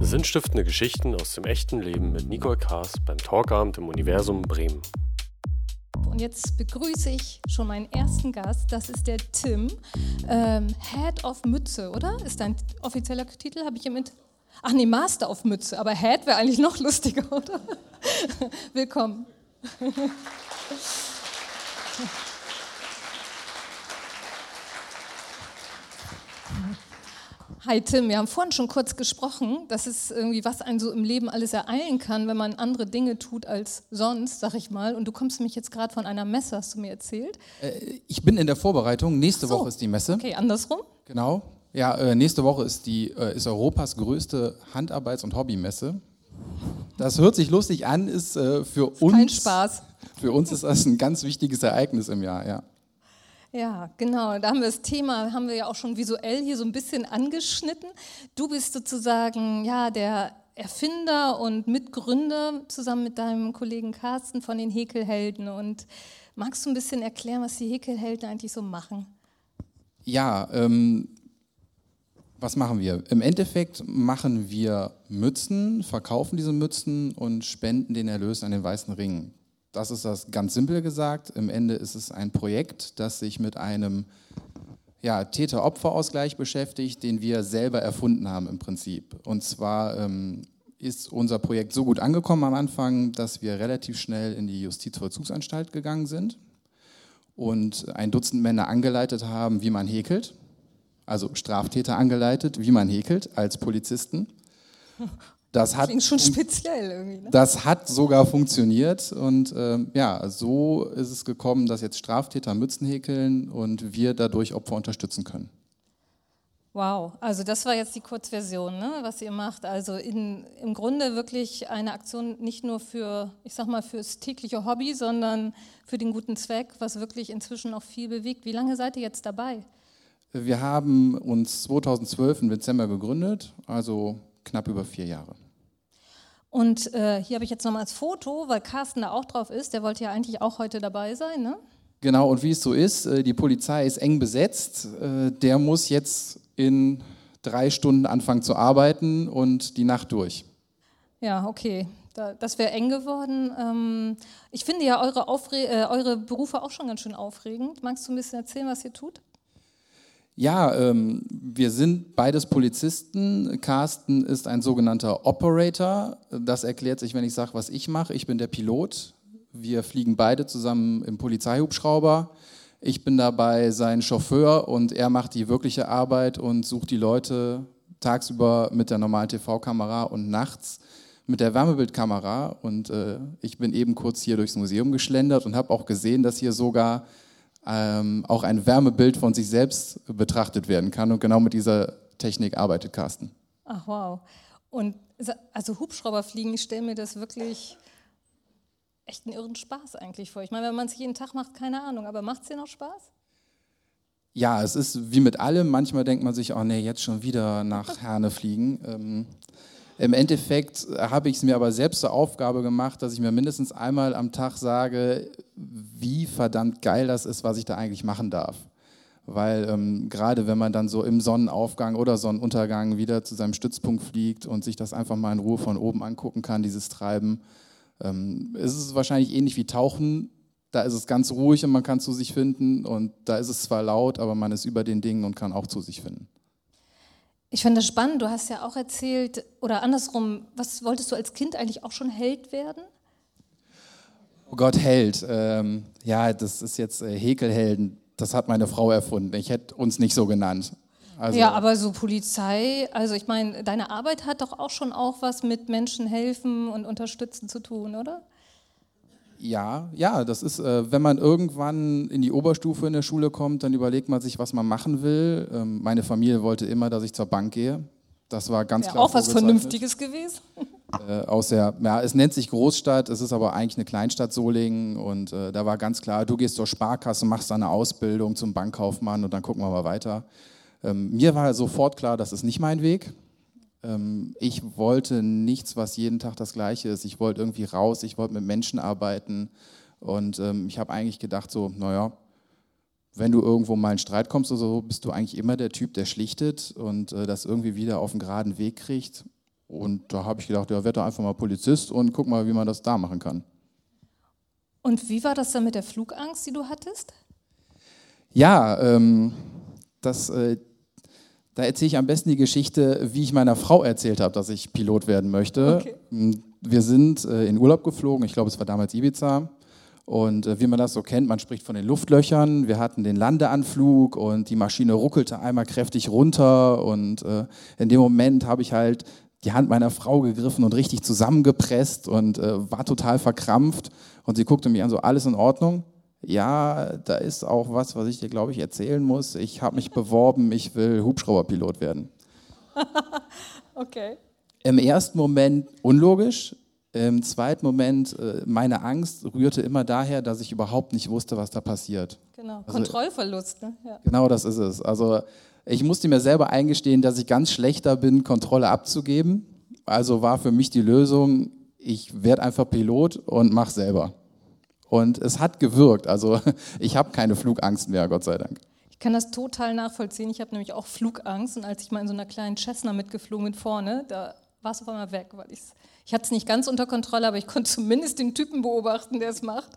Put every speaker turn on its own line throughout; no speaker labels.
Sinnstiftende Geschichten aus dem echten Leben mit Nicole Kaas beim Talkabend im Universum Bremen.
Und jetzt begrüße ich schon meinen ersten Gast. Das ist der Tim, ähm, Head of Mütze, oder? Ist dein offizieller Titel? Habe ich im Int Ach nee, Master of Mütze. Aber Head wäre eigentlich noch lustiger, oder? Willkommen. Hi Tim, wir haben vorhin schon kurz gesprochen, das ist irgendwie, was einen so im Leben alles ereilen kann, wenn man andere Dinge tut als sonst, sag ich mal. Und du kommst mich jetzt gerade von einer Messe, hast du mir erzählt?
Äh, ich bin in der Vorbereitung. Nächste so. Woche ist die Messe.
Okay, andersrum?
Genau. Ja, äh, nächste Woche ist, die, äh, ist Europas größte Handarbeits- und Hobbymesse. Das hört sich lustig an, ist äh, für ist uns.
Kein Spaß.
Für uns ist das ein ganz wichtiges Ereignis im Jahr, ja.
Ja, genau. Da haben wir das Thema, haben wir ja auch schon visuell hier so ein bisschen angeschnitten. Du bist sozusagen ja der Erfinder und Mitgründer zusammen mit deinem Kollegen Carsten von den Häkelhelden. Und magst du ein bisschen erklären, was die Häkelhelden eigentlich so machen?
Ja, ähm, was machen wir? Im Endeffekt machen wir Mützen, verkaufen diese Mützen und spenden den Erlös an den Weißen Ring. Das ist das ganz simpel gesagt. Im Ende ist es ein Projekt, das sich mit einem ja, Täter-Opfer-Ausgleich beschäftigt, den wir selber erfunden haben im Prinzip. Und zwar ähm, ist unser Projekt so gut angekommen am Anfang, dass wir relativ schnell in die Justizvollzugsanstalt gegangen sind und ein Dutzend Männer angeleitet haben, wie man häkelt. Also Straftäter angeleitet, wie man häkelt als Polizisten.
Das hat, Klingt schon speziell irgendwie. Ne?
Das hat sogar funktioniert und ähm, ja, so ist es gekommen, dass jetzt Straftäter Mützen häkeln und wir dadurch Opfer unterstützen können.
Wow, also das war jetzt die Kurzversion, ne, was ihr macht. Also in, im Grunde wirklich eine Aktion nicht nur für, ich sag mal, fürs tägliche Hobby, sondern für den guten Zweck, was wirklich inzwischen auch viel bewegt. Wie lange seid ihr jetzt dabei?
Wir haben uns 2012 im Dezember gegründet, also knapp über vier Jahre.
Und äh, hier habe ich jetzt nochmal das Foto, weil Carsten da auch drauf ist. Der wollte ja eigentlich auch heute dabei sein, ne?
Genau, und wie es so ist, äh, die Polizei ist eng besetzt. Äh, der muss jetzt in drei Stunden anfangen zu arbeiten und die Nacht durch.
Ja, okay. Das wäre eng geworden. Ähm, ich finde ja eure, Aufre äh, eure Berufe auch schon ganz schön aufregend. Magst du ein bisschen erzählen, was ihr tut?
Ja, ähm, wir sind beides Polizisten. Carsten ist ein sogenannter Operator. Das erklärt sich, wenn ich sage, was ich mache. Ich bin der Pilot. Wir fliegen beide zusammen im Polizeihubschrauber. Ich bin dabei sein Chauffeur und er macht die wirkliche Arbeit und sucht die Leute tagsüber mit der normalen TV-Kamera und nachts mit der Wärmebildkamera. Und äh, ich bin eben kurz hier durchs Museum geschlendert und habe auch gesehen, dass hier sogar ähm, auch ein Wärmebild von sich selbst betrachtet werden kann. Und genau mit dieser Technik arbeitet Carsten.
Ach wow. Und also Hubschrauberfliegen, ich stelle mir das wirklich echt einen irren Spaß eigentlich vor. Ich meine, wenn man es jeden Tag macht, keine Ahnung, aber macht es dir noch Spaß?
Ja, es ist wie mit allem. Manchmal denkt man sich, oh nee, jetzt schon wieder nach Herne fliegen. Ähm, Im Endeffekt habe ich es mir aber selbst zur Aufgabe gemacht, dass ich mir mindestens einmal am Tag sage, wie verdammt geil das ist, was ich da eigentlich machen darf. Weil ähm, gerade wenn man dann so im Sonnenaufgang oder Sonnenuntergang wieder zu seinem Stützpunkt fliegt und sich das einfach mal in Ruhe von oben angucken kann, dieses Treiben, ähm, ist es wahrscheinlich ähnlich wie Tauchen. Da ist es ganz ruhig und man kann zu sich finden und da ist es zwar laut, aber man ist über den Dingen und kann auch zu sich finden.
Ich finde das spannend. Du hast ja auch erzählt, oder andersrum, was wolltest du als Kind eigentlich auch schon Held werden?
Oh Gott, Held. Ähm, ja, das ist jetzt äh, Häkelhelden. Das hat meine Frau erfunden. Ich hätte uns nicht so genannt.
Also, ja, aber so Polizei, also ich meine, deine Arbeit hat doch auch schon auch was mit Menschen helfen und unterstützen zu tun, oder?
Ja, ja, das ist, äh, wenn man irgendwann in die Oberstufe in der Schule kommt, dann überlegt man sich, was man machen will. Ähm, meine Familie wollte immer, dass ich zur Bank gehe. Das war ganz ja, klar.
Auch was Vernünftiges gewesen.
Äh, aus der, ja, es nennt sich Großstadt, es ist aber eigentlich eine Kleinstadt Solingen und äh, da war ganz klar, du gehst zur Sparkasse, machst eine Ausbildung zum Bankkaufmann und dann gucken wir mal weiter. Ähm, mir war sofort klar, das ist nicht mein Weg. Ähm, ich wollte nichts, was jeden Tag das Gleiche ist. Ich wollte irgendwie raus, ich wollte mit Menschen arbeiten und ähm, ich habe eigentlich gedacht so, naja, wenn du irgendwo mal in Streit kommst oder so, bist du eigentlich immer der Typ, der schlichtet und äh, das irgendwie wieder auf den geraden Weg kriegt. Und da habe ich gedacht, ja, werde doch einfach mal Polizist und guck mal, wie man das da machen kann.
Und wie war das dann mit der Flugangst, die du hattest?
Ja, ähm, das, äh, da erzähle ich am besten die Geschichte, wie ich meiner Frau erzählt habe, dass ich Pilot werden möchte. Okay. Hm, wir sind äh, in Urlaub geflogen, ich glaube, es war damals Ibiza. Und äh, wie man das so kennt, man spricht von den Luftlöchern. Wir hatten den Landeanflug und die Maschine ruckelte einmal kräftig runter. Und äh, in dem Moment habe ich halt die Hand meiner Frau gegriffen und richtig zusammengepresst und war total verkrampft. Und sie guckte mich an, so alles in Ordnung. Ja, da ist auch was, was ich dir, glaube ich, erzählen muss. Ich habe mich beworben, ich will Hubschrauberpilot werden.
okay.
Im ersten Moment unlogisch. Im zweiten Moment, äh, meine Angst rührte immer daher, dass ich überhaupt nicht wusste, was da passiert.
Genau, also, Kontrollverlust. Ne?
Ja. Genau das ist es. Also ich musste mir selber eingestehen, dass ich ganz schlechter bin, Kontrolle abzugeben. Also war für mich die Lösung, ich werde einfach Pilot und mach selber. Und es hat gewirkt. Also ich habe keine Flugangst mehr, Gott sei Dank.
Ich kann das total nachvollziehen. Ich habe nämlich auch Flugangst. Und als ich mal in so einer kleinen Cessna mitgeflogen bin vorne, da war es auf einmal weg, weil ich's, ich hatte es nicht ganz unter Kontrolle, aber ich konnte zumindest den Typen beobachten, der es macht.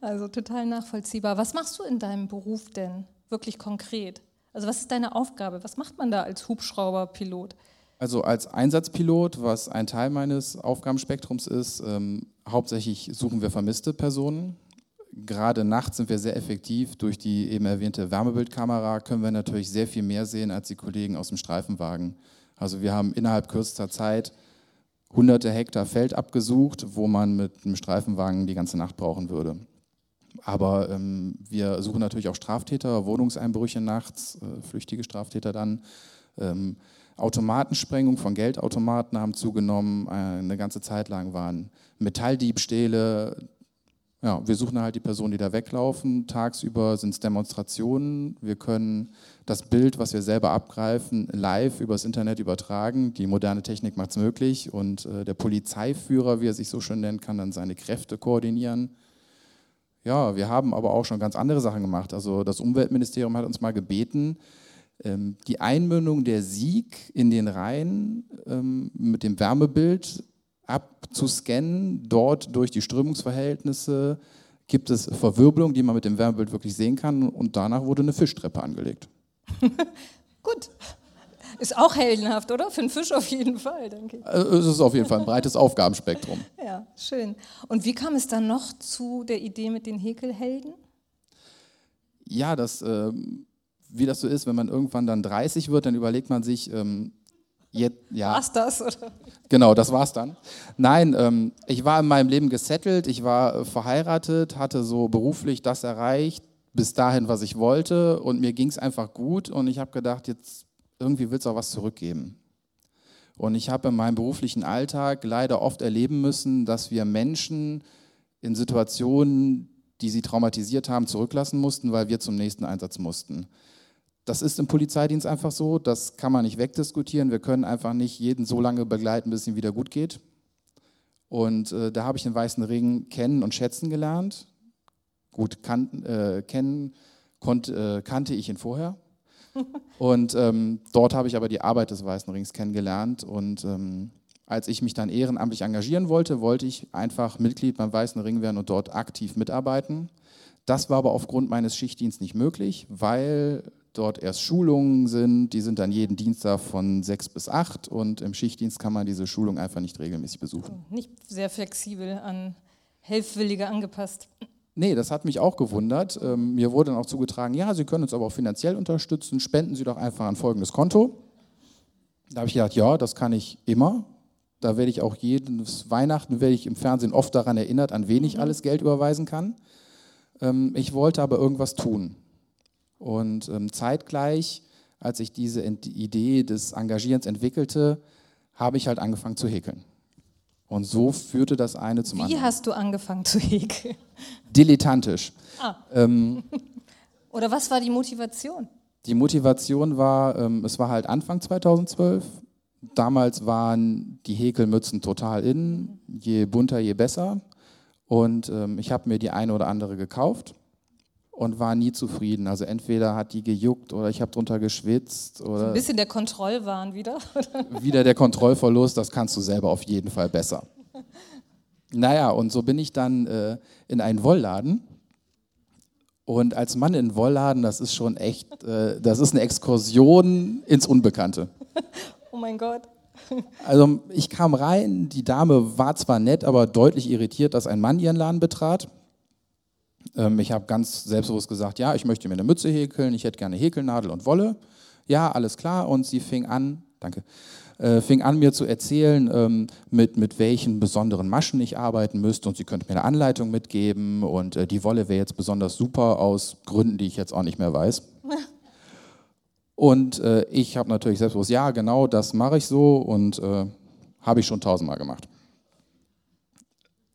Also total nachvollziehbar. Was machst du in deinem Beruf denn wirklich konkret? Also was ist deine Aufgabe? Was macht man da als Hubschrauberpilot?
Also als Einsatzpilot, was ein Teil meines Aufgabenspektrums ist, ähm, hauptsächlich suchen wir vermisste Personen. Gerade nachts sind wir sehr effektiv. Durch die eben erwähnte Wärmebildkamera können wir natürlich sehr viel mehr sehen als die Kollegen aus dem Streifenwagen. Also wir haben innerhalb kürzester Zeit hunderte Hektar Feld abgesucht, wo man mit einem Streifenwagen die ganze Nacht brauchen würde. Aber ähm, wir suchen natürlich auch Straftäter, Wohnungseinbrüche nachts, äh, flüchtige Straftäter dann. Ähm, Automatensprengung von Geldautomaten haben zugenommen. Äh, eine ganze Zeit lang waren Metalldiebstähle. Ja, wir suchen halt die Personen, die da weglaufen. Tagsüber sind es Demonstrationen. Wir können das Bild, was wir selber abgreifen, live übers Internet übertragen. Die moderne Technik macht es möglich. Und äh, der Polizeiführer, wie er sich so schön nennt, kann dann seine Kräfte koordinieren. Ja, wir haben aber auch schon ganz andere Sachen gemacht. Also das Umweltministerium hat uns mal gebeten, die Einmündung der Sieg in den Rhein ähm, mit dem Wärmebild abzuscannen. Dort durch die Strömungsverhältnisse gibt es Verwirbelung, die man mit dem Wärmebild wirklich sehen kann. Und danach wurde eine Fischtreppe angelegt.
Gut. Ist auch heldenhaft, oder? Für einen Fisch auf jeden Fall, denke ich.
Also, es ist auf jeden Fall ein breites Aufgabenspektrum.
Ja, schön. Und wie kam es dann noch zu der Idee mit den Häkelhelden?
Ja, das ähm, wie das so ist, wenn man irgendwann dann 30 wird, dann überlegt man sich, ähm, jetzt, ja.
War's das? Oder?
Genau, das war's dann. Nein, ähm, ich war in meinem Leben gesettelt, ich war äh, verheiratet, hatte so beruflich das erreicht, bis dahin, was ich wollte und mir ging es einfach gut und ich habe gedacht, jetzt irgendwie willst du auch was zurückgeben. Und ich habe in meinem beruflichen Alltag leider oft erleben müssen, dass wir Menschen in Situationen, die sie traumatisiert haben, zurücklassen mussten, weil wir zum nächsten Einsatz mussten. Das ist im Polizeidienst einfach so, das kann man nicht wegdiskutieren. Wir können einfach nicht jeden so lange begleiten, bis es ihm wieder gut geht. Und äh, da habe ich den Weißen Ring kennen und schätzen gelernt. Gut, kan äh, kennen konnt, äh, kannte ich ihn vorher. und ähm, dort habe ich aber die Arbeit des Weißen Rings kennengelernt. Und ähm, als ich mich dann ehrenamtlich engagieren wollte, wollte ich einfach Mitglied beim Weißen Ring werden und dort aktiv mitarbeiten. Das war aber aufgrund meines Schichtdienstes nicht möglich, weil dort erst Schulungen sind. Die sind dann jeden Dienstag von sechs bis acht und im Schichtdienst kann man diese Schulung einfach nicht regelmäßig besuchen.
Nicht sehr flexibel an Helfwillige angepasst.
Nee, das hat mich auch gewundert. Ähm, mir wurde dann auch zugetragen, ja, Sie können uns aber auch finanziell unterstützen, spenden Sie doch einfach an folgendes Konto. Da habe ich gedacht, ja, das kann ich immer. Da werde ich auch jedes Weihnachten, werde ich im Fernsehen oft daran erinnert, an wen ich mhm. alles Geld überweisen kann. Ähm, ich wollte aber irgendwas tun. Und ähm, zeitgleich, als ich diese Idee des Engagierens entwickelte, habe ich halt angefangen zu häkeln. Und so führte das eine zum
Wie
anderen.
Wie hast du angefangen zu häkeln?
Dilettantisch.
Ah. Ähm, Oder was war die Motivation?
Die Motivation war, ähm, es war halt Anfang 2012. Damals waren die Häkelmützen total in. Je bunter, je besser. Und ähm, ich habe mir die eine oder andere gekauft und war nie zufrieden. Also entweder hat die gejuckt oder ich habe drunter geschwitzt oder
Ein bisschen der Kontrollwahn wieder.
wieder der Kontrollverlust, das kannst du selber auf jeden Fall besser. Naja, und so bin ich dann äh, in einen Wollladen. Und als Mann in Wollladen, das ist schon echt, äh, das ist eine Exkursion ins Unbekannte.
oh mein Gott.
Also ich kam rein, die Dame war zwar nett, aber deutlich irritiert, dass ein Mann ihren Laden betrat. Ähm, ich habe ganz selbstbewusst gesagt, ja, ich möchte mir eine Mütze häkeln, ich hätte gerne Häkelnadel und Wolle. Ja, alles klar. Und sie fing an, danke, äh, fing an mir zu erzählen, ähm, mit, mit welchen besonderen Maschen ich arbeiten müsste und sie könnte mir eine Anleitung mitgeben und äh, die Wolle wäre jetzt besonders super aus Gründen, die ich jetzt auch nicht mehr weiß. Und äh, ich habe natürlich selbstbewusst, ja, genau, das mache ich so und äh, habe ich schon tausendmal gemacht.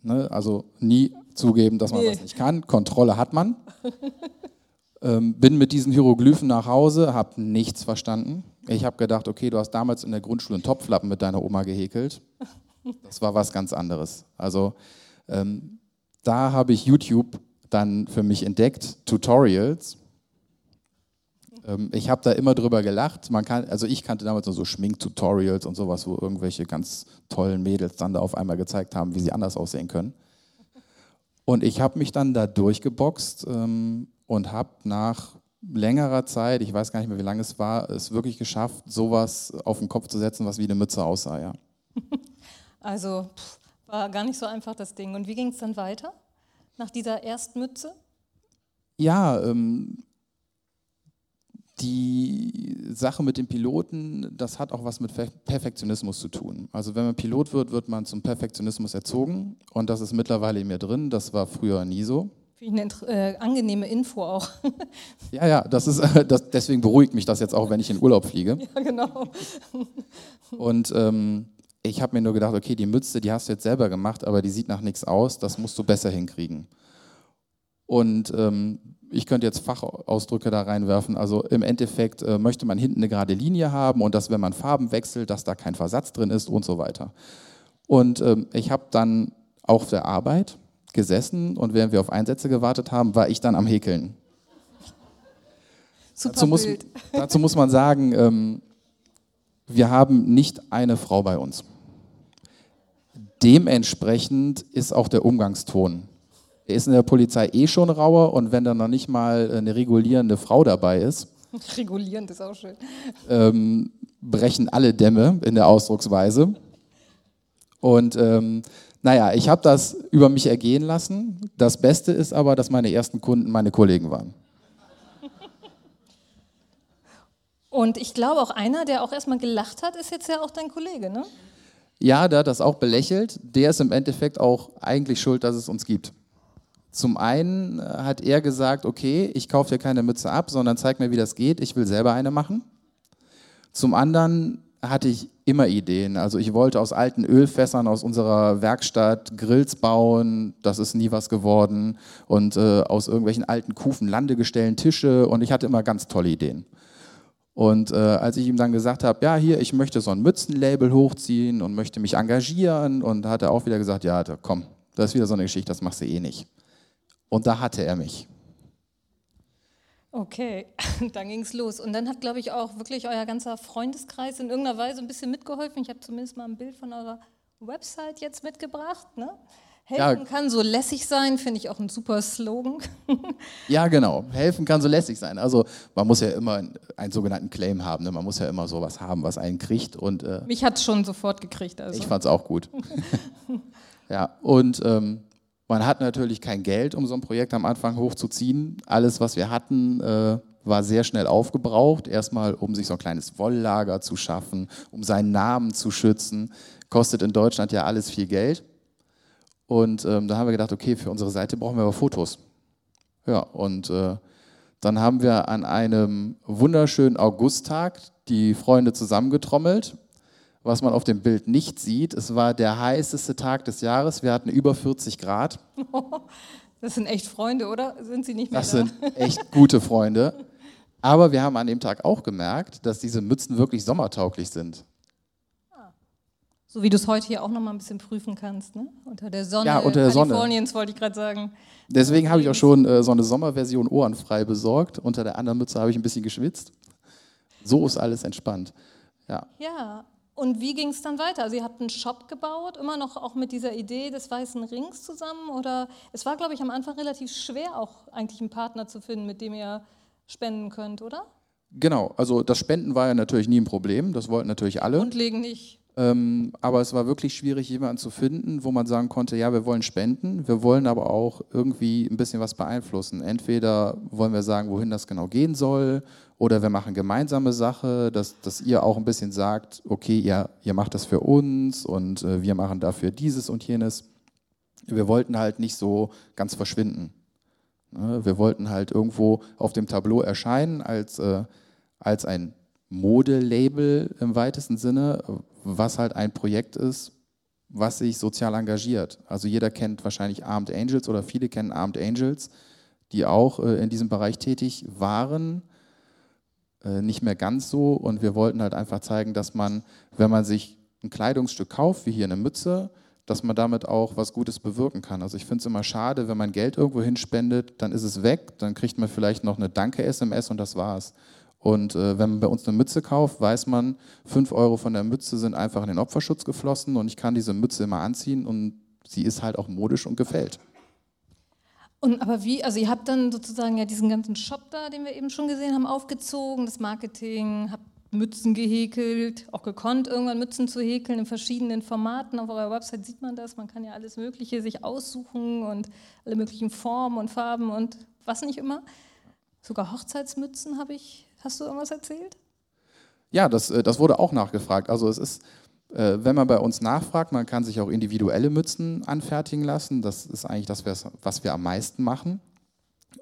Ne? Also nie zugeben, dass man
Nee.
was nicht kann. Kontrolle hat man. ähm, bin mit diesen Hieroglyphen nach Hause, habe nichts verstanden. Ich habe gedacht, okay, du hast damals in der Grundschule einen Topflappen mit deiner Oma gehäkelt. Das war was ganz anderes. Also ähm, da habe ich YouTube dann für mich entdeckt, Tutorials. Ähm, ich habe da immer drüber gelacht. Man kann, also ich kannte damals nur so Schminktutorials und sowas, wo irgendwelche ganz tollen Mädels dann da auf einmal gezeigt haben, wie sie anders aussehen können. Und ich habe mich dann da durchgeboxt ähm, und habe nach längerer Zeit, ich weiß gar nicht mehr, wie lange es war, es wirklich geschafft, sowas auf den Kopf zu setzen, was wie eine Mütze aussah. Ja.
Also pff, war gar nicht so einfach das Ding. Und wie ging es dann weiter? Nach dieser Erstmütze?
Ja, ähm, die Sache mit dem Piloten, das hat auch was mit Fe- Perfektionismus zu tun. Also wenn man Pilot wird, wird man zum Perfektionismus erzogen und das ist mittlerweile in mir drin. Das war früher nie so.
Finde ich eine äh, angenehme Info auch.
Ja, ja, das ist, das, deswegen beruhigt mich das jetzt auch, wenn ich in Urlaub fliege.
ja, genau.
Und ähm, ich habe mir nur gedacht, okay, die Mütze, die hast du jetzt selber gemacht, aber die sieht nach nichts aus, das musst du besser hinkriegen. Und ähm, ich könnte jetzt Fachausdrücke da reinwerfen. Also im Endeffekt äh, möchte man hinten eine gerade Linie haben und dass, wenn man Farben wechselt, dass da kein Versatz drin ist und so weiter. Und ähm, ich habe dann auch auf der Arbeit gesessen und während wir auf Einsätze gewartet haben, war ich dann am Häkeln.
Super
Dazu muss, dazu muss man sagen, ähm, wir haben nicht eine Frau bei uns. Dementsprechend ist auch der Umgangston. Er ist in der Polizei eh schon rauer und wenn dann noch nicht mal eine regulierende Frau dabei ist,
Regulierend ist auch schön.
ähm, brechen alle Dämme in der Ausdrucksweise. Und ähm, naja, ich habe das über mich ergehen lassen. Das Beste ist aber, dass meine ersten Kunden meine Kollegen waren.
Und ich glaube auch einer, der auch erstmal gelacht hat, ist jetzt ja auch dein Kollege, ne?
Ja, der hat das auch belächelt. Der ist im Endeffekt auch eigentlich schuld, dass es uns gibt. Zum einen äh, hat er gesagt, okay, ich kaufe dir keine Mütze ab, sondern zeig mir, wie das geht. Ich will selber eine machen. Zum anderen hatte ich immer Ideen. Also ich wollte aus alten Ölfässern aus unserer Werkstatt Grills bauen. Das ist nie was geworden. Und äh, aus irgendwelchen alten Kufen Landegestellen Tische. Und ich hatte immer ganz tolle Ideen. Und äh, als ich ihm dann gesagt habe, ja, hier, ich möchte so ein Mützenlabel hochziehen und möchte mich engagieren, und hat er auch wieder gesagt, ja, komm, das ist wieder so eine Geschichte, das machst du eh nicht. Und da hatte er mich.
Okay, dann ging es los. Und dann hat, glaube ich, auch wirklich euer ganzer Freundeskreis in irgendeiner Weise ein bisschen mitgeholfen. Ich habe zumindest mal ein Bild von eurer Website jetzt mitgebracht. Ne? Helfen
Ja.
kann so lässig sein, finde ich auch ein super Slogan.
Ja, genau. Helfen kann so lässig sein. Also man muss ja immer einen sogenannten Claim haben. Ne? Man muss ja immer sowas haben, was einen kriegt. Und äh,
Mich hat schon sofort gekriegt. Also.
ich fand es auch gut. ja, und ähm, man hat natürlich kein Geld, um so ein Projekt am Anfang hochzuziehen. Alles, was wir hatten, äh, war sehr schnell aufgebraucht. Erstmal, um sich so ein kleines Wolllager zu schaffen, um seinen Namen zu schützen. Kostet in Deutschland ja alles viel Geld. Und ähm, da haben wir gedacht, okay, für unsere Seite brauchen wir aber Fotos. Ja, und äh, dann haben wir an einem wunderschönen Augusttag die Freunde zusammengetrommelt. Was man auf dem Bild nicht sieht, es war der heißeste Tag des Jahres. Wir hatten über 40 Grad.
Das sind echt Freunde, oder? Sind sie nicht mehr
Das
da?
sind echt gute Freunde. Aber wir haben an dem Tag auch gemerkt, dass diese Mützen wirklich sommertauglich sind.
So wie du es heute hier auch noch mal ein bisschen prüfen kannst, ne? Unter der Sonne
Ja, unter der Sonne.
Kaliforniens wollte ich gerade sagen.
Deswegen habe ich auch schon äh, so eine Sommerversion ohrenfrei besorgt. Unter der anderen Mütze habe ich ein bisschen geschwitzt. So ist alles entspannt. Ja.
Ja, und wie ging es dann weiter? Also ihr habt einen Shop gebaut, immer noch auch mit dieser Idee des weißen Rings zusammen? Oder es war, glaube ich, am Anfang relativ schwer, auch eigentlich einen Partner zu finden, mit dem ihr spenden könnt, oder?
Genau, also das Spenden war ja natürlich nie ein Problem, das wollten natürlich alle.
Grundlegend nicht.
Ähm, aber es war wirklich schwierig, jemanden zu finden, wo man sagen konnte, ja, wir wollen spenden, wir wollen aber auch irgendwie ein bisschen was beeinflussen. Entweder wollen wir sagen, wohin das genau gehen soll, oder wir machen gemeinsame Sache, dass, dass ihr auch ein bisschen sagt, okay, ihr, ihr macht das für uns und äh, wir machen dafür dieses und jenes. Wir wollten halt nicht so ganz verschwinden. Ne? Wir wollten halt irgendwo auf dem Tableau erscheinen als, äh, als ein Modelabel im weitesten Sinne, was halt ein Projekt ist, was sich sozial engagiert. Also jeder kennt wahrscheinlich Armed Angels oder viele kennen Armed Angels, die auch äh, in diesem Bereich tätig waren. Äh, nicht mehr ganz so und wir wollten halt einfach zeigen, dass man, wenn man sich ein Kleidungsstück kauft, wie hier eine Mütze, dass man damit auch was Gutes bewirken kann. Also ich finde es immer schade, wenn man Geld irgendwo hinspendet, dann ist es weg, dann kriegt man vielleicht noch eine Danke-SMS und das war's. Und äh, wenn man bei uns eine Mütze kauft, weiß man, 5 Euro von der Mütze sind einfach in den Opferschutz geflossen und ich kann diese Mütze immer anziehen und sie ist halt auch modisch und gefällt.
Und aber wie, also ihr habt dann sozusagen ja diesen ganzen Shop da, den wir eben schon gesehen haben, aufgezogen, das Marketing, habt Mützen gehäkelt, auch gekonnt, irgendwann Mützen zu häkeln in verschiedenen Formaten. Auf eurer Website sieht man das, man kann ja alles Mögliche sich aussuchen und alle möglichen Formen und Farben und was nicht immer. Sogar Hochzeitsmützen habe ich Hast du irgendwas erzählt?
Ja, das, äh, das wurde auch nachgefragt. Also es ist, äh, wenn man bei uns nachfragt, man kann sich auch individuelle Mützen anfertigen lassen. Das ist eigentlich das, was wir am meisten machen.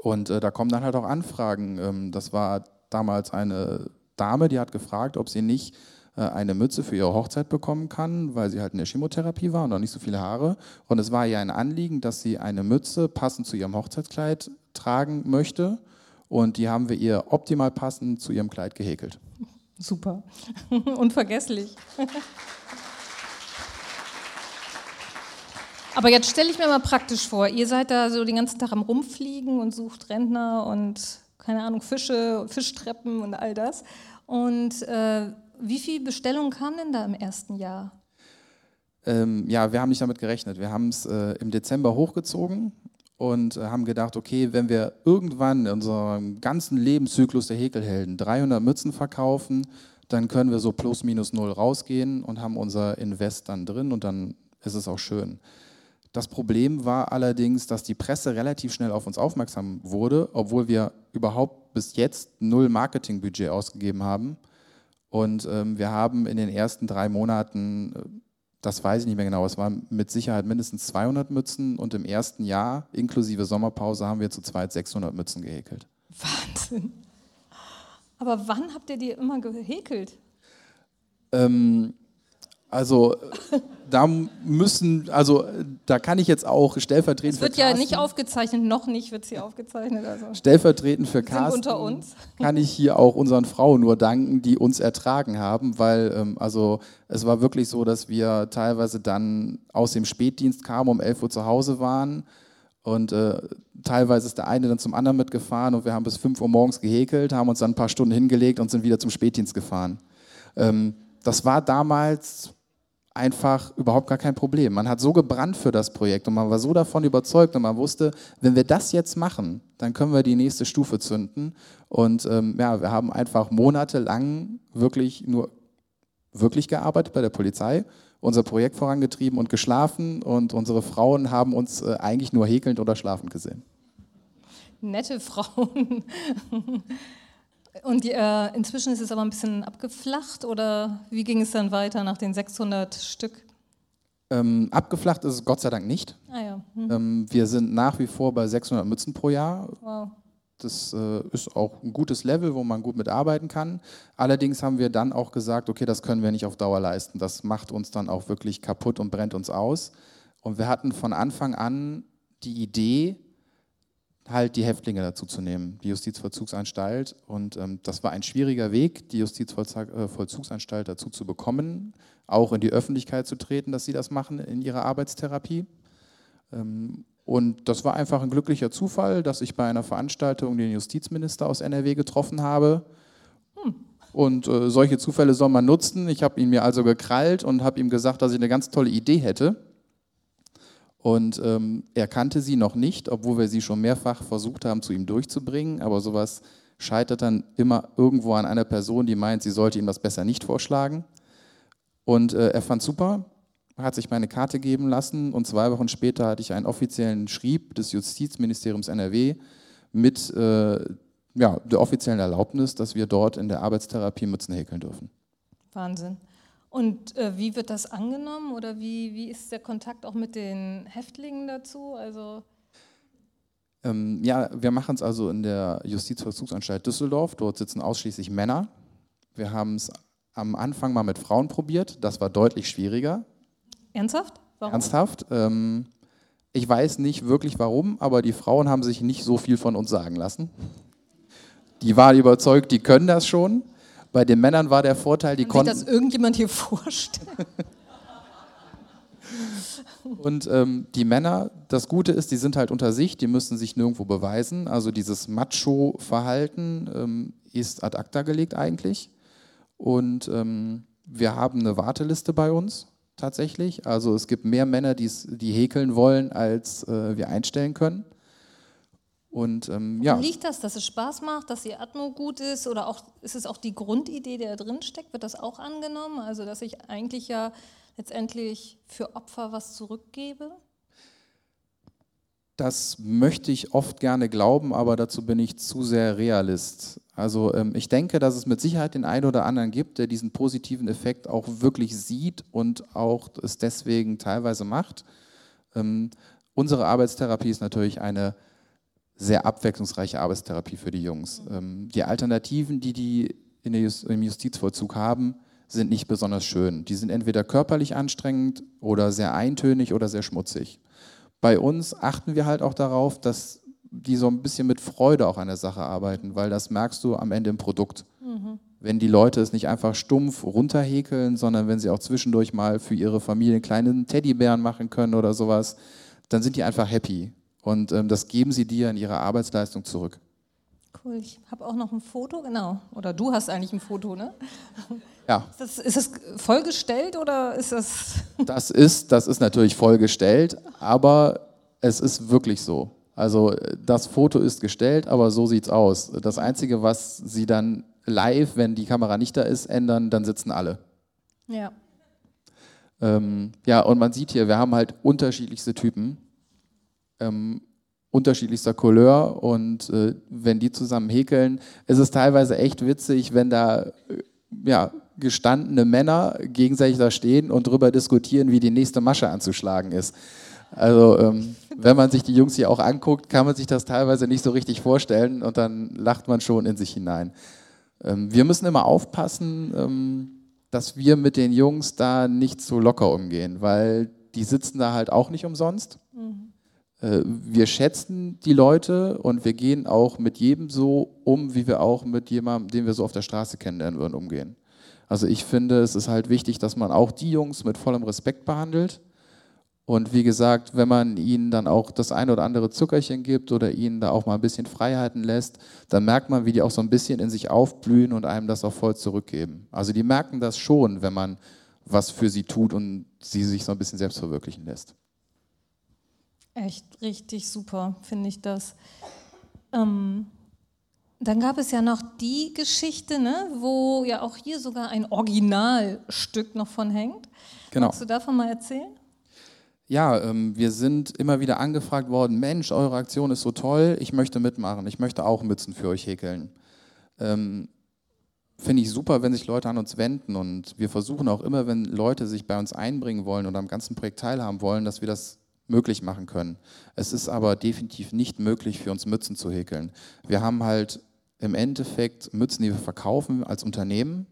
Und äh, da kommen dann halt auch Anfragen. Ähm, das war damals eine Dame, die hat gefragt, ob sie nicht eine Mütze für ihre Hochzeit bekommen kann, weil sie halt in der Chemotherapie war und noch nicht so viele Haare. Und es war ihr ein Anliegen, dass sie eine Mütze passend zu ihrem Hochzeitskleid tragen möchte. Und die haben wir ihr optimal passend zu ihrem Kleid gehäkelt.
Super. Unvergesslich. Aber jetzt stelle ich mir mal praktisch vor, ihr seid da so den ganzen Tag am Rumfliegen und sucht Rentner und keine Ahnung, Fische, Fischtreppen und all das. Und äh, wie viele Bestellungen kamen denn da im ersten Jahr?
Ähm, ja, wir haben nicht damit gerechnet. Wir haben es äh, im Dezember hochgezogen und äh, haben gedacht, okay, wenn wir irgendwann in unserem ganzen Lebenszyklus der Häkelhelden 300 Mützen verkaufen, dann können wir so plus minus null rausgehen und haben unser Invest dann drin und dann ist es auch schön. Das Problem war allerdings, dass die Presse relativ schnell auf uns aufmerksam wurde, obwohl wir überhaupt bis jetzt null Marketingbudget ausgegeben haben. Und ähm, wir haben in den ersten drei Monaten äh, das weiß ich nicht mehr genau, es waren mit Sicherheit mindestens 200 Mützen und im ersten Jahr, inklusive Sommerpause, haben wir zu zweit 600 Mützen gehäkelt.
Wahnsinn. Aber wann habt ihr die immer gehäkelt?
Ähm, also da müssen, also da kann ich jetzt auch stellvertretend
es wird ja nicht aufgezeichnet, noch nicht wird sie aufgezeichnet. Also.
Stellvertretend für Carsten
unter uns.
kann ich hier auch unseren Frauen nur danken, die uns ertragen haben, weil ähm, also es war wirklich so, dass wir teilweise dann aus dem Spätdienst kamen, um 11 Uhr zu Hause waren und äh, teilweise ist der eine dann zum anderen mitgefahren und wir haben bis 5 Uhr morgens gehäkelt, haben uns dann ein paar Stunden hingelegt und sind wieder zum Spätdienst gefahren. Ähm, das war damals einfach überhaupt gar kein Problem. Man hat so gebrannt für das Projekt und man war so davon überzeugt und man wusste, wenn wir das jetzt machen, dann können wir die nächste Stufe zünden. Und ähm, ja, wir haben einfach monatelang wirklich nur wirklich gearbeitet bei der Polizei, unser Projekt vorangetrieben und geschlafen und unsere Frauen haben uns äh, eigentlich nur häkelnd oder schlafend gesehen.
Nette Frauen. Und äh, inzwischen ist es aber ein bisschen abgeflacht oder wie ging es dann weiter nach den 600 Stück?
Ähm, abgeflacht ist es Gott sei Dank nicht.
Ah, ja. hm.
ähm, wir sind nach wie vor bei 600 Mützen pro Jahr.
Wow.
Das äh, ist auch ein gutes Level, wo man gut mitarbeiten kann. Allerdings haben wir dann auch gesagt, okay, das können wir nicht auf Dauer leisten. Das macht uns dann auch wirklich kaputt und brennt uns aus. Und wir hatten von Anfang an die Idee, halt die Häftlinge dazu zu nehmen, die Justizvollzugsanstalt. Und ähm, das war ein schwieriger Weg, die Justizvollzugsanstalt dazu zu bekommen, auch in die Öffentlichkeit zu treten, dass sie das machen in ihrer Arbeitstherapie. Ähm, und das war einfach ein glücklicher Zufall, dass ich bei einer Veranstaltung den Justizminister aus NRW getroffen habe. Hm. Und äh, solche Zufälle soll man nutzen. Ich habe ihn mir also gekrallt und habe ihm gesagt, dass ich eine ganz tolle Idee hätte. Und ähm, er kannte sie noch nicht, obwohl wir sie schon mehrfach versucht haben, zu ihm durchzubringen. Aber sowas scheitert dann immer irgendwo an einer Person, die meint, sie sollte ihm das besser nicht vorschlagen. Und äh, er fand super, hat sich meine Karte geben lassen und zwei Wochen später hatte ich einen offiziellen Schrieb des Justizministeriums NRW mit äh, ja, der offiziellen Erlaubnis, dass wir dort in der Arbeitstherapie Mützen häkeln dürfen.
Wahnsinn. Und äh, wie wird das angenommen oder wie, wie ist der Kontakt auch mit den Häftlingen dazu? Also
ähm, ja, wir machen es also in der Justizvollzugsanstalt Düsseldorf. Dort sitzen ausschließlich Männer. Wir haben es am Anfang mal mit Frauen probiert. Das war deutlich schwieriger.
Ernsthaft?
Warum? Ernsthaft. Ähm, ich weiß nicht wirklich warum, aber die Frauen haben sich nicht so viel von uns sagen lassen. Die waren überzeugt, die können das schon. Bei den Männern war der Vorteil, die
konnten. Kann sich das irgendjemand hier vorstellen?
Und ähm, die Männer, das Gute ist, die sind halt unter sich, die müssen sich nirgendwo beweisen. Also dieses Macho-Verhalten ähm, ist ad acta gelegt eigentlich. Und ähm, wir haben eine Warteliste bei uns tatsächlich. Also es gibt mehr Männer, die häkeln wollen, als äh, wir einstellen können. Und, ähm,
ja. liegt das, dass es Spaß macht, dass die Atmo gut ist oder auch, ist es auch die Grundidee, die da drin steckt? Wird das auch angenommen? Also, dass ich eigentlich ja letztendlich für Opfer was zurückgebe?
Das möchte ich oft gerne glauben, aber dazu bin ich zu sehr Realist. Also ähm, ich denke, dass es mit Sicherheit den einen oder anderen gibt, der diesen positiven Effekt auch wirklich sieht und auch es deswegen teilweise macht. Ähm, unsere Arbeitstherapie ist natürlich eine sehr abwechslungsreiche Arbeitstherapie für die Jungs. Ähm, die Alternativen, die die in der Just im Justizvollzug haben, sind nicht besonders schön. Die sind entweder körperlich anstrengend oder sehr eintönig oder sehr schmutzig. Bei uns achten wir halt auch darauf, dass die so ein bisschen mit Freude auch an der Sache arbeiten, weil das merkst du am Ende im Produkt. Mhm. Wenn die Leute es nicht einfach stumpf runterhäkeln, sondern wenn sie auch zwischendurch mal für ihre Familie einen kleinen Teddybären machen können oder sowas, dann sind die einfach happy. Und ähm, das geben sie dir in ihrer Arbeitsleistung zurück.
Cool, ich habe auch noch ein Foto, genau. Oder du hast eigentlich ein Foto, ne?
Ja.
Ist das, ist das vollgestellt oder ist das.
Das ist, das ist natürlich vollgestellt, aber es ist wirklich so. Also das Foto ist gestellt, aber so sieht es aus. Das Einzige, was sie dann live, wenn die Kamera nicht da ist, ändern, dann sitzen alle.
Ja.
Ähm, ja, und man sieht hier, wir haben halt unterschiedlichste Typen ähm, unterschiedlichster Couleur und äh, wenn die zusammen häkeln, ist es teilweise echt witzig, wenn da äh, ja, gestandene Männer gegenseitig da stehen und darüber diskutieren, wie die nächste Masche anzuschlagen ist. Also ähm, wenn man sich die Jungs hier auch anguckt, kann man sich das teilweise nicht so richtig vorstellen und dann lacht man schon in sich hinein. Ähm, wir müssen immer aufpassen, ähm, dass wir mit den Jungs da nicht so locker umgehen, weil die sitzen da halt auch nicht umsonst. Mhm. Äh, wir schätzen die Leute und wir gehen auch mit jedem so um, wie wir auch mit jemandem, den wir so auf der Straße kennenlernen würden, umgehen. Also ich finde, es ist halt wichtig, dass man auch die Jungs mit vollem Respekt behandelt. Und wie gesagt, wenn man ihnen dann auch das eine oder andere Zuckerchen gibt oder ihnen da auch mal ein bisschen Freiheiten lässt, dann merkt man, wie die auch so ein bisschen in sich aufblühen und einem das auch voll zurückgeben. Also die merken das schon, wenn man was für sie tut und sie sich so ein bisschen selbst verwirklichen lässt.
Echt richtig super, finde ich das. Ähm, dann gab es ja noch die Geschichte, ne, wo ja auch hier sogar ein Originalstück noch von hängt. Genau. Kannst du davon mal erzählen?
Ja, ähm, wir sind immer wieder angefragt worden, Mensch, eure Aktion ist so toll, ich möchte mitmachen, ich möchte auch Mützen für euch häkeln. Ähm, Finde ich super, wenn sich Leute an uns wenden und wir versuchen auch immer, wenn Leute sich bei uns einbringen wollen und am ganzen Projekt teilhaben wollen, dass wir das möglich machen können. Es ist aber definitiv nicht möglich für uns Mützen zu häkeln. Wir haben halt im Endeffekt Mützen, die wir verkaufen als Unternehmen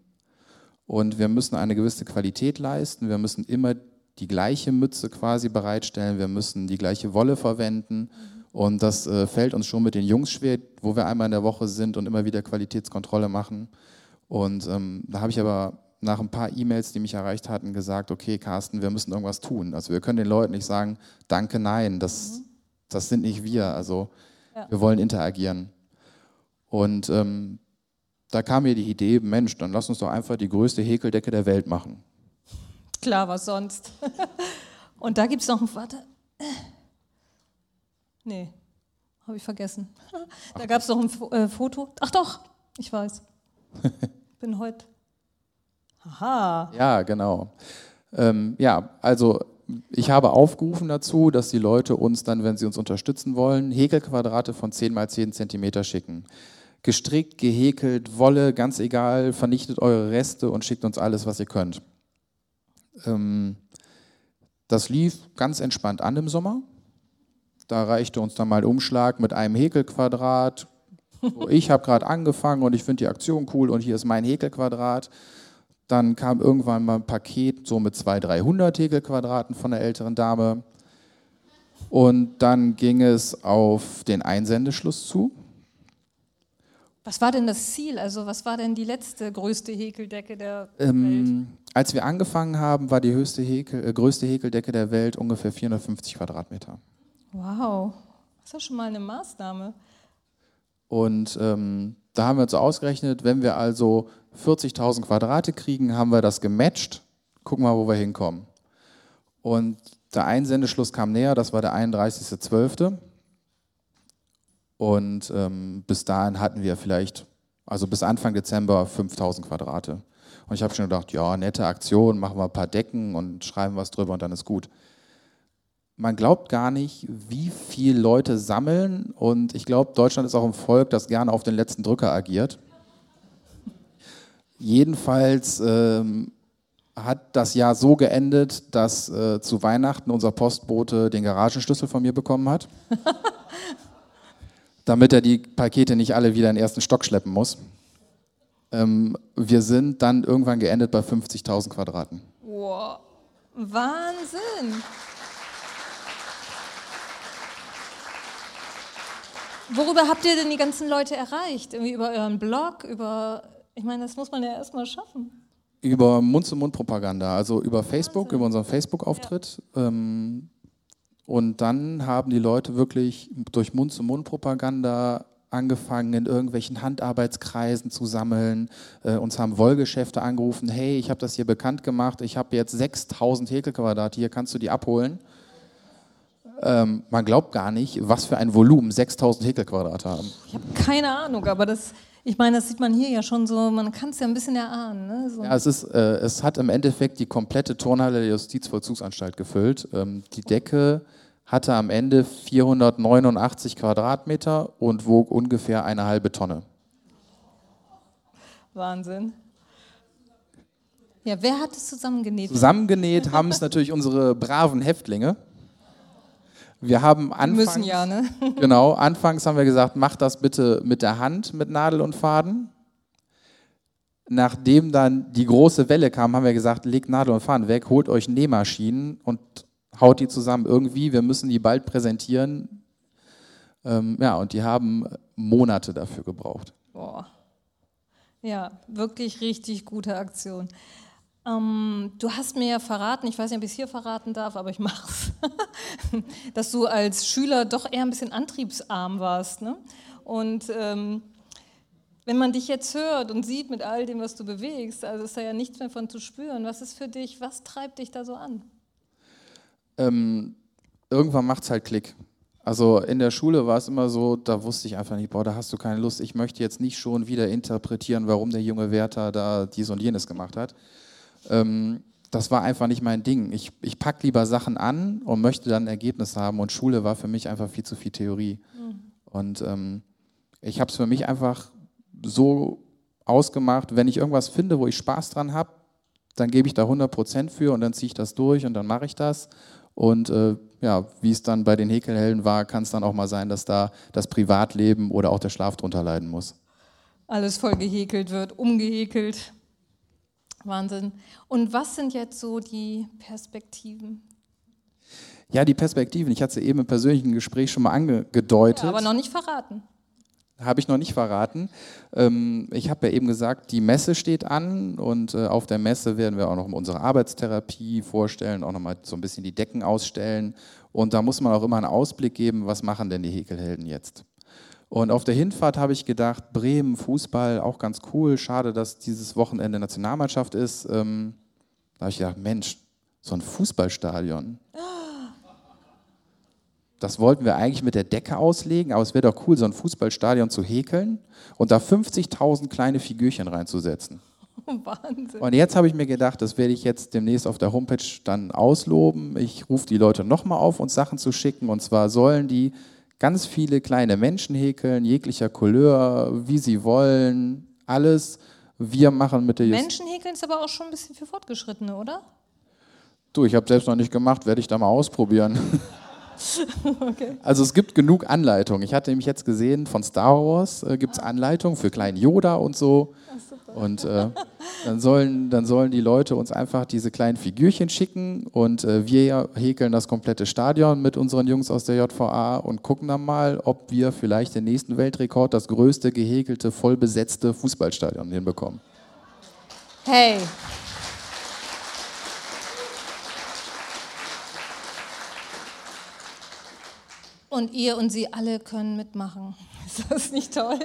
und wir müssen eine gewisse Qualität leisten. Wir müssen immer die gleiche Mütze quasi bereitstellen. Wir müssen die gleiche Wolle verwenden Und das äh, fällt uns schon mit den Jungs schwer, wo wir einmal in der Woche sind und immer wieder Qualitätskontrolle machen. Und ähm, da habe ich aber nach ein paar E-Mails, die mich erreicht hatten, gesagt, okay, Carsten, wir müssen irgendwas tun. Also wir können den Leuten nicht sagen, danke, nein, das, mhm. das sind nicht wir. Also ja. wir wollen interagieren. Und ähm, da kam mir die Idee, Mensch, dann lass uns doch einfach die größte Häkeldecke der Welt machen.
Klar, was sonst. Und da gibt es noch ein, warte, nee, habe ich vergessen. Da gab es noch ein äh, Foto. Ach doch, ich weiß. Bin heute
Aha. Ja, genau. Ähm, ja, also ich habe aufgerufen dazu, dass die Leute uns dann, wenn sie uns unterstützen wollen, Häkelquadrate von 10 mal 10 cm schicken. Gestrickt, gehäkelt, Wolle, ganz egal, vernichtet eure Reste und schickt uns alles, was ihr könnt. Ähm, das lief ganz entspannt an im Sommer. Da reichte uns dann mal Umschlag mit einem Häkelquadrat. So, ich habe gerade angefangen und ich finde die Aktion cool und hier ist mein Häkelquadrat. Dann kam irgendwann mal ein Paket so mit 200, 300 Häkelquadraten von der älteren Dame. Und dann ging es auf den Einsendeschluss zu.
Was war denn das Ziel? Also was war denn die letzte größte Häkeldecke der
ähm, Welt? Als wir angefangen haben, war die höchste Häkel, äh, größte Häkeldecke der Welt ungefähr 450 Quadratmeter.
Wow, das ist schon mal eine Maßnahme.
Und ähm, da haben wir uns ausgerechnet, wenn wir also 40.000 Quadrate kriegen, haben wir das gematcht. Gucken wir mal, wo wir hinkommen. Und der Einsendeschluss kam näher, das war der 31.12. Und ähm, bis dahin hatten wir vielleicht, also bis Anfang Dezember, 5000 Quadrate. Und ich habe schon gedacht, ja, nette Aktion, machen wir ein paar Decken und schreiben was drüber und dann ist gut. Man glaubt gar nicht, wie viele Leute sammeln. Und ich glaube, Deutschland ist auch ein Volk, das gerne auf den letzten Drücker agiert. Jedenfalls ähm, hat das Jahr so geendet, dass äh, zu Weihnachten unser Postbote den Garagenschlüssel von mir bekommen hat. damit er die Pakete nicht alle wieder in den ersten Stock schleppen muss. Ähm, wir sind dann irgendwann geendet bei 50.000 Quadraten.
Wow, Wahnsinn! Worüber habt ihr denn die ganzen Leute erreicht? Irgendwie über euren Blog, über ich meine, das muss man ja erstmal schaffen.
Über Mund-zu-Mund-Propaganda, also über Facebook, Wahnsinn. über unseren Facebook-Auftritt. Ja. Ähm, und dann haben die Leute wirklich durch Mund-zu-Mund-Propaganda angefangen, in irgendwelchen Handarbeitskreisen zu sammeln. Äh, uns haben Wollgeschäfte angerufen, hey, ich habe das hier bekannt gemacht, ich habe jetzt 6000 Häkelquadrate, hier kannst du die abholen. Ähm, man glaubt gar nicht, was für ein Volumen 6000 Häkelquadrate haben.
Ich habe keine Ahnung, aber das ich meine, das sieht man hier ja schon so, man kann es ja ein bisschen erahnen. Ne? So.
Ja, es, ist, äh, es hat im Endeffekt die komplette Turnhalle der Justizvollzugsanstalt gefüllt. Ähm, die Decke hatte am Ende 489 Quadratmeter und wog ungefähr eine halbe Tonne.
Wahnsinn. Ja, wer hat es zusammengenäht?
Zusammengenäht haben es natürlich unsere braven Häftlinge. Wir haben anfangs,
müssen ja, ne?
genau, anfangs haben wir gesagt, macht das bitte mit der Hand mit Nadel und Faden. Nachdem dann die große Welle kam, haben wir gesagt, legt Nadel und Faden weg, holt euch Nähmaschinen und haut die zusammen irgendwie. Wir müssen die bald präsentieren. Ähm, ja, und die haben Monate dafür gebraucht.
Boah. Ja, wirklich richtig gute Aktion. Ähm, du hast mir ja verraten, ich weiß nicht, ob ich es hier verraten darf, aber ich mache es, dass du als Schüler doch eher ein bisschen antriebsarm warst. Ne? Und ähm, wenn man dich jetzt hört und sieht mit all dem, was du bewegst, also ist da ja nichts mehr von zu spüren. Was ist für dich, was treibt dich da so an?
Ähm, irgendwann macht es halt Klick. Also in der Schule war es immer so, da wusste ich einfach nicht, boah, da hast du keine Lust. Ich möchte jetzt nicht schon wieder interpretieren, warum der junge Werther da dies und jenes gemacht hat. Ähm, das war einfach nicht mein Ding. Ich, ich packe lieber Sachen an und möchte dann ein Ergebnis haben. Und Schule war für mich einfach viel zu viel Theorie. Mhm. Und ähm, ich habe es für mich einfach so ausgemacht, wenn ich irgendwas finde, wo ich Spaß dran habe, dann gebe ich da 100% für und dann ziehe ich das durch und dann mache ich das. Und äh, ja, wie es dann bei den Häkelhelden war, kann es dann auch mal sein, dass da das Privatleben oder auch der Schlaf drunter leiden muss.
Alles voll gehäkelt wird, umgehäkelt. Wahnsinn. Und was sind jetzt so die Perspektiven?
Ja, die Perspektiven. Ich hatte sie eben im persönlichen Gespräch schon mal angedeutet.
Ja, aber noch nicht verraten.
Habe ich noch nicht verraten. Ähm, ich habe ja eben gesagt, die Messe steht an und äh, auf der Messe werden wir auch noch unsere Arbeitstherapie vorstellen, auch noch mal so ein bisschen die Decken ausstellen. Und da muss man auch immer einen Ausblick geben, was machen denn die Häkelhelden jetzt? Und auf der Hinfahrt habe ich gedacht, Bremen, Fußball, auch ganz cool. Schade, dass dieses Wochenende Nationalmannschaft ist. Ähm, da habe ich gedacht, Mensch, so ein Fußballstadion. Das wollten wir eigentlich mit der Decke auslegen, aber es wäre doch cool, so ein Fußballstadion zu häkeln und da 50.000 kleine Figürchen reinzusetzen.
Wahnsinn.
Und jetzt habe ich mir gedacht, das werde ich jetzt demnächst auf der Homepage dann ausloben. Ich rufe die Leute nochmal auf, uns Sachen zu schicken. Und zwar sollen die ganz viele kleine Menschen häkeln, jeglicher Couleur, wie sie wollen, alles. Wir machen mit der Just
Menschen häkeln ist aber auch schon ein bisschen für Fortgeschrittene, oder?
Du, ich habe selbst noch nicht gemacht, werde ich da mal ausprobieren.
Okay.
Also es gibt genug Anleitungen. Ich hatte nämlich jetzt gesehen, von Star Wars äh, gibt es Anleitungen für kleinen Yoda und so. Und äh, dann, sollen, dann sollen die Leute uns einfach diese kleinen Figürchen schicken und äh, wir häkeln das komplette Stadion mit unseren Jungs aus der JVA und gucken dann mal, ob wir vielleicht den nächsten Weltrekord, das größte gehäkelte, vollbesetzte Fußballstadion hinbekommen.
Hey. Und ihr und sie alle können mitmachen. Ist das nicht toll?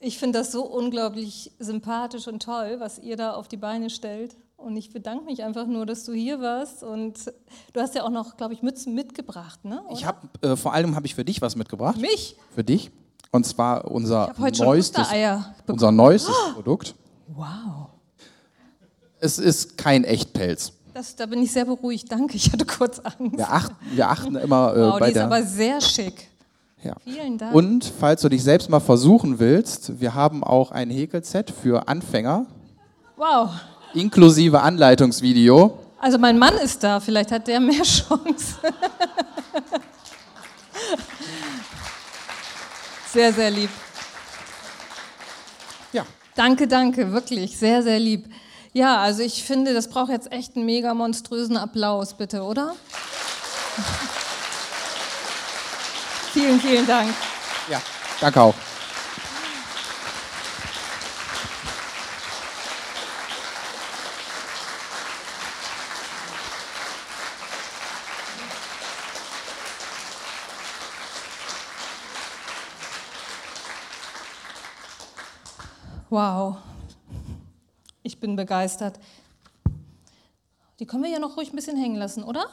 Ich finde das so unglaublich sympathisch und toll, was ihr da auf die Beine stellt. Und ich bedanke mich einfach nur, dass du hier warst. Und du hast ja auch noch, glaube ich, Mützen mitgebracht, ne? Oder?
Ich habe äh, vor allem habe ich für dich was mitgebracht.
Mich?
Für dich. Und zwar unser neuestes, unser neuestes Produkt.
Wow.
Es ist kein Echtpelz.
Das, da bin ich sehr beruhigt. Danke, ich hatte kurz Angst.
Wir achten, wir achten immer äh,
wow,
bei
die ist
der.
aber sehr schick.
Ja.
Vielen Dank.
Und falls du dich selbst mal versuchen willst, wir haben auch ein Häkelset für Anfänger,
wow.
inklusive Anleitungsvideo.
Also mein Mann ist da, vielleicht hat der mehr Chance. Sehr, sehr lieb.
Ja.
Danke, danke, wirklich, sehr, sehr lieb. Ja, also ich finde, das braucht jetzt echt einen mega monströsen Applaus, bitte, oder? Vielen, vielen Dank.
Ja. Danke auch.
Wow, ich bin begeistert. Die können wir ja noch ruhig ein bisschen hängen lassen, oder?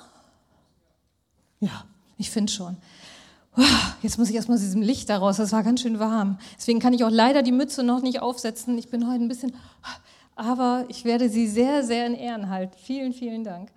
Ja, ich finde schon. Jetzt muss ich erstmal aus diesem Licht da raus, das war ganz schön warm. Deswegen kann ich auch leider die Mütze noch nicht aufsetzen. Ich bin heute ein bisschen, aber ich werde sie sehr, sehr in Ehren halten. Vielen, vielen Dank.